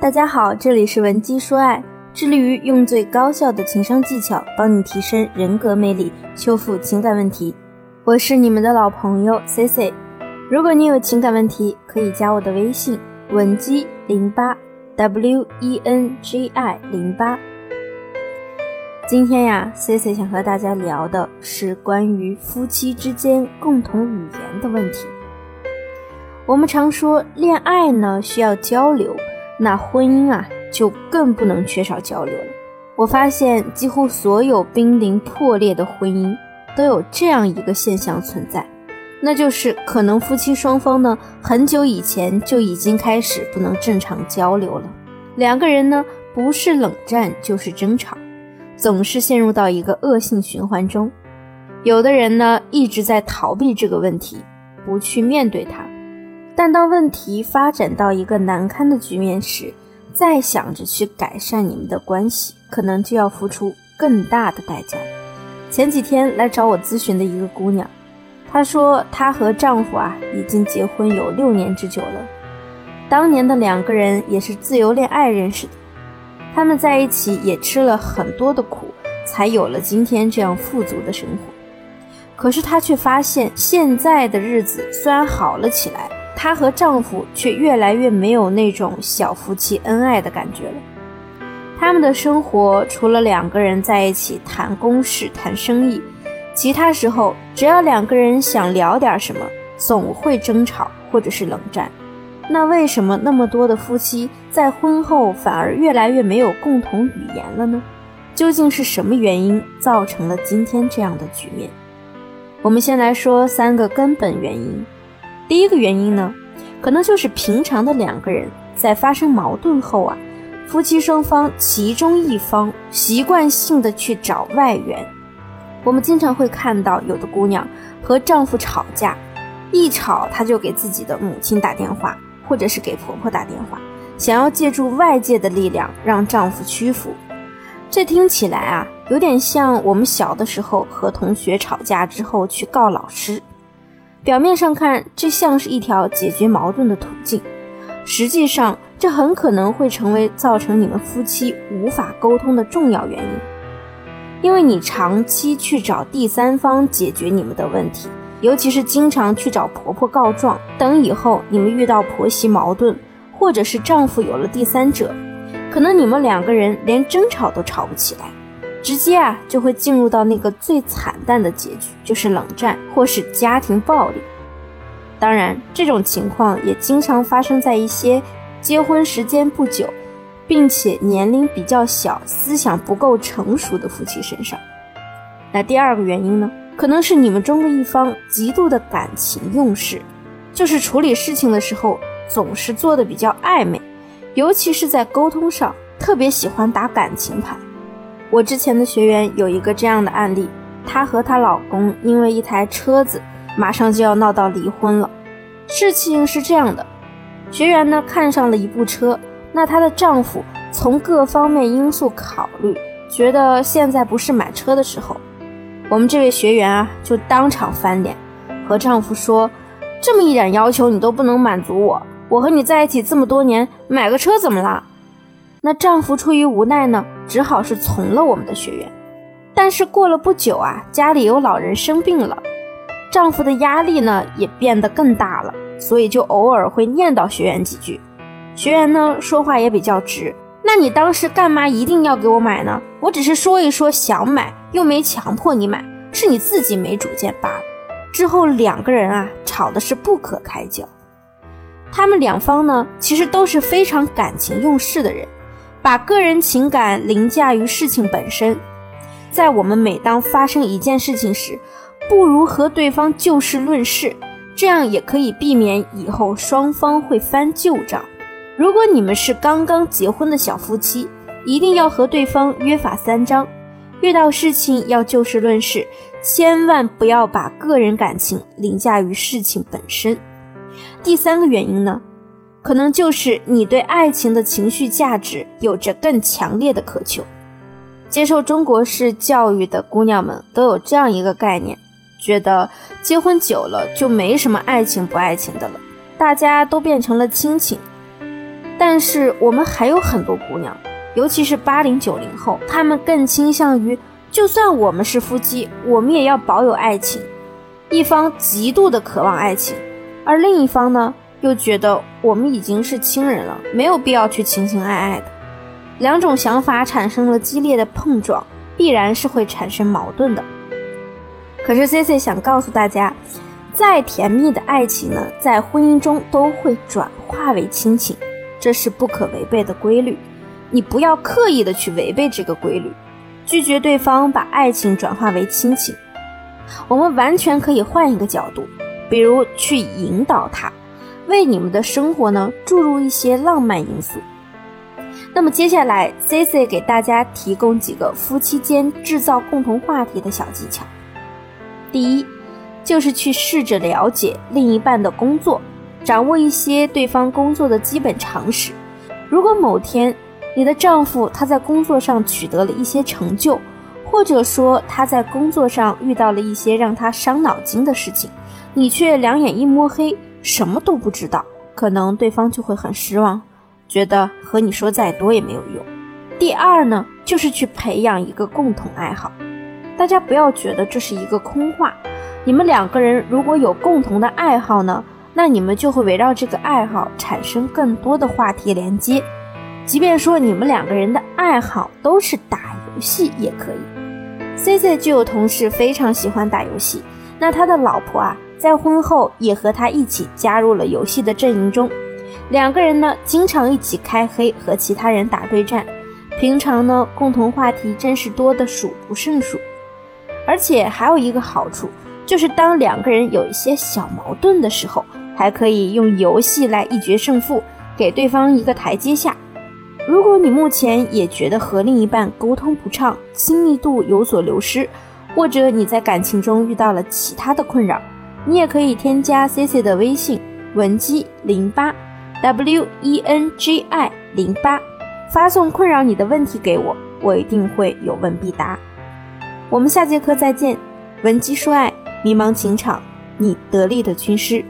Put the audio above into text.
大家好，这里是文姬说爱，致力于用最高效的情商技巧帮你提升人格魅力，修复情感问题。我是你们的老朋友 C C。如果你有情感问题，可以加我的微信文姬零八 W E N G I 零八。今天呀，C C 想和大家聊的是关于夫妻之间共同语言的问题。我们常说恋爱呢需要交流，那婚姻啊就更不能缺少交流了。我发现几乎所有濒临破裂的婚姻都有这样一个现象存在，那就是可能夫妻双方呢很久以前就已经开始不能正常交流了，两个人呢不是冷战就是争吵，总是陷入到一个恶性循环中。有的人呢一直在逃避这个问题，不去面对它。但当问题发展到一个难堪的局面时，再想着去改善你们的关系，可能就要付出更大的代价。前几天来找我咨询的一个姑娘，她说她和丈夫啊已经结婚有六年之久了，当年的两个人也是自由恋爱认识的，他们在一起也吃了很多的苦，才有了今天这样富足的生活。可是她却发现，现在的日子虽然好了起来。她和丈夫却越来越没有那种小夫妻恩爱的感觉了。他们的生活除了两个人在一起谈公事、谈生意，其他时候只要两个人想聊点什么，总会争吵或者是冷战。那为什么那么多的夫妻在婚后反而越来越没有共同语言了呢？究竟是什么原因造成了今天这样的局面？我们先来说三个根本原因。第一个原因呢，可能就是平常的两个人在发生矛盾后啊，夫妻双方其中一方习惯性的去找外援。我们经常会看到有的姑娘和丈夫吵架，一吵她就给自己的母亲打电话，或者是给婆婆打电话，想要借助外界的力量让丈夫屈服。这听起来啊，有点像我们小的时候和同学吵架之后去告老师。表面上看，这像是一条解决矛盾的途径，实际上，这很可能会成为造成你们夫妻无法沟通的重要原因。因为你长期去找第三方解决你们的问题，尤其是经常去找婆婆告状，等以后你们遇到婆媳矛盾，或者是丈夫有了第三者，可能你们两个人连争吵都吵不起来。直接啊，就会进入到那个最惨淡的结局，就是冷战或是家庭暴力。当然，这种情况也经常发生在一些结婚时间不久，并且年龄比较小、思想不够成熟的夫妻身上。那第二个原因呢，可能是你们中的一方极度的感情用事，就是处理事情的时候总是做的比较暧昧，尤其是在沟通上特别喜欢打感情牌。我之前的学员有一个这样的案例，她和她老公因为一台车子，马上就要闹到离婚了。事情是这样的，学员呢看上了一部车，那她的丈夫从各方面因素考虑，觉得现在不是买车的时候。我们这位学员啊就当场翻脸，和丈夫说：“这么一点要求你都不能满足我，我和你在一起这么多年，买个车怎么啦？”那丈夫出于无奈呢，只好是从了我们的学员。但是过了不久啊，家里有老人生病了，丈夫的压力呢也变得更大了，所以就偶尔会念叨学员几句。学员呢说话也比较直，那你当时干嘛一定要给我买呢？我只是说一说想买，又没强迫你买，是你自己没主见罢了。之后两个人啊吵的是不可开交，他们两方呢其实都是非常感情用事的人。把个人情感凌驾于事情本身，在我们每当发生一件事情时，不如和对方就事论事，这样也可以避免以后双方会翻旧账。如果你们是刚刚结婚的小夫妻，一定要和对方约法三章，遇到事情要就事论事，千万不要把个人感情凌驾于事情本身。第三个原因呢？可能就是你对爱情的情绪价值有着更强烈的渴求。接受中国式教育的姑娘们都有这样一个概念，觉得结婚久了就没什么爱情不爱情的了，大家都变成了亲情。但是我们还有很多姑娘，尤其是八零九零后，她们更倾向于，就算我们是夫妻，我们也要保有爱情。一方极度的渴望爱情，而另一方呢，又觉得我们已经是亲人了，没有必要去情情爱爱的。两种想法产生了激烈的碰撞，必然是会产生矛盾的。可是 C C 想告诉大家，再甜蜜的爱情呢，在婚姻中都会转化为亲情，这是不可违背的规律。你不要刻意的去违背这个规律，拒绝对方把爱情转化为亲情。我们完全可以换一个角度，比如去引导他，为你们的生活呢注入一些浪漫因素。那么接下来，C C 给大家提供几个夫妻间制造共同话题的小技巧。第一，就是去试着了解另一半的工作，掌握一些对方工作的基本常识。如果某天你的丈夫他在工作上取得了一些成就，或者说他在工作上遇到了一些让他伤脑筋的事情，你却两眼一摸黑，什么都不知道，可能对方就会很失望，觉得和你说再多也没有用。第二呢，就是去培养一个共同爱好，大家不要觉得这是一个空话，你们两个人如果有共同的爱好呢，那你们就会围绕这个爱好产生更多的话题连接，即便说你们两个人的爱好都是打游戏也可以。C C 就有同事非常喜欢打游戏，那他的老婆啊，在婚后也和他一起加入了游戏的阵营中，两个人呢经常一起开黑和其他人打对战，平常呢共同话题真是多的数不胜数，而且还有一个好处，就是当两个人有一些小矛盾的时候，还可以用游戏来一决胜负，给对方一个台阶下。如果你目前也觉得和另一半沟通不畅，亲密度有所流失，或者你在感情中遇到了其他的困扰，你也可以添加 C C 的微信文姬零八 W E N G I 零八，发送困扰你的问题给我，我一定会有问必答。我们下节课再见，文姬说爱，迷茫情场，你得力的军师。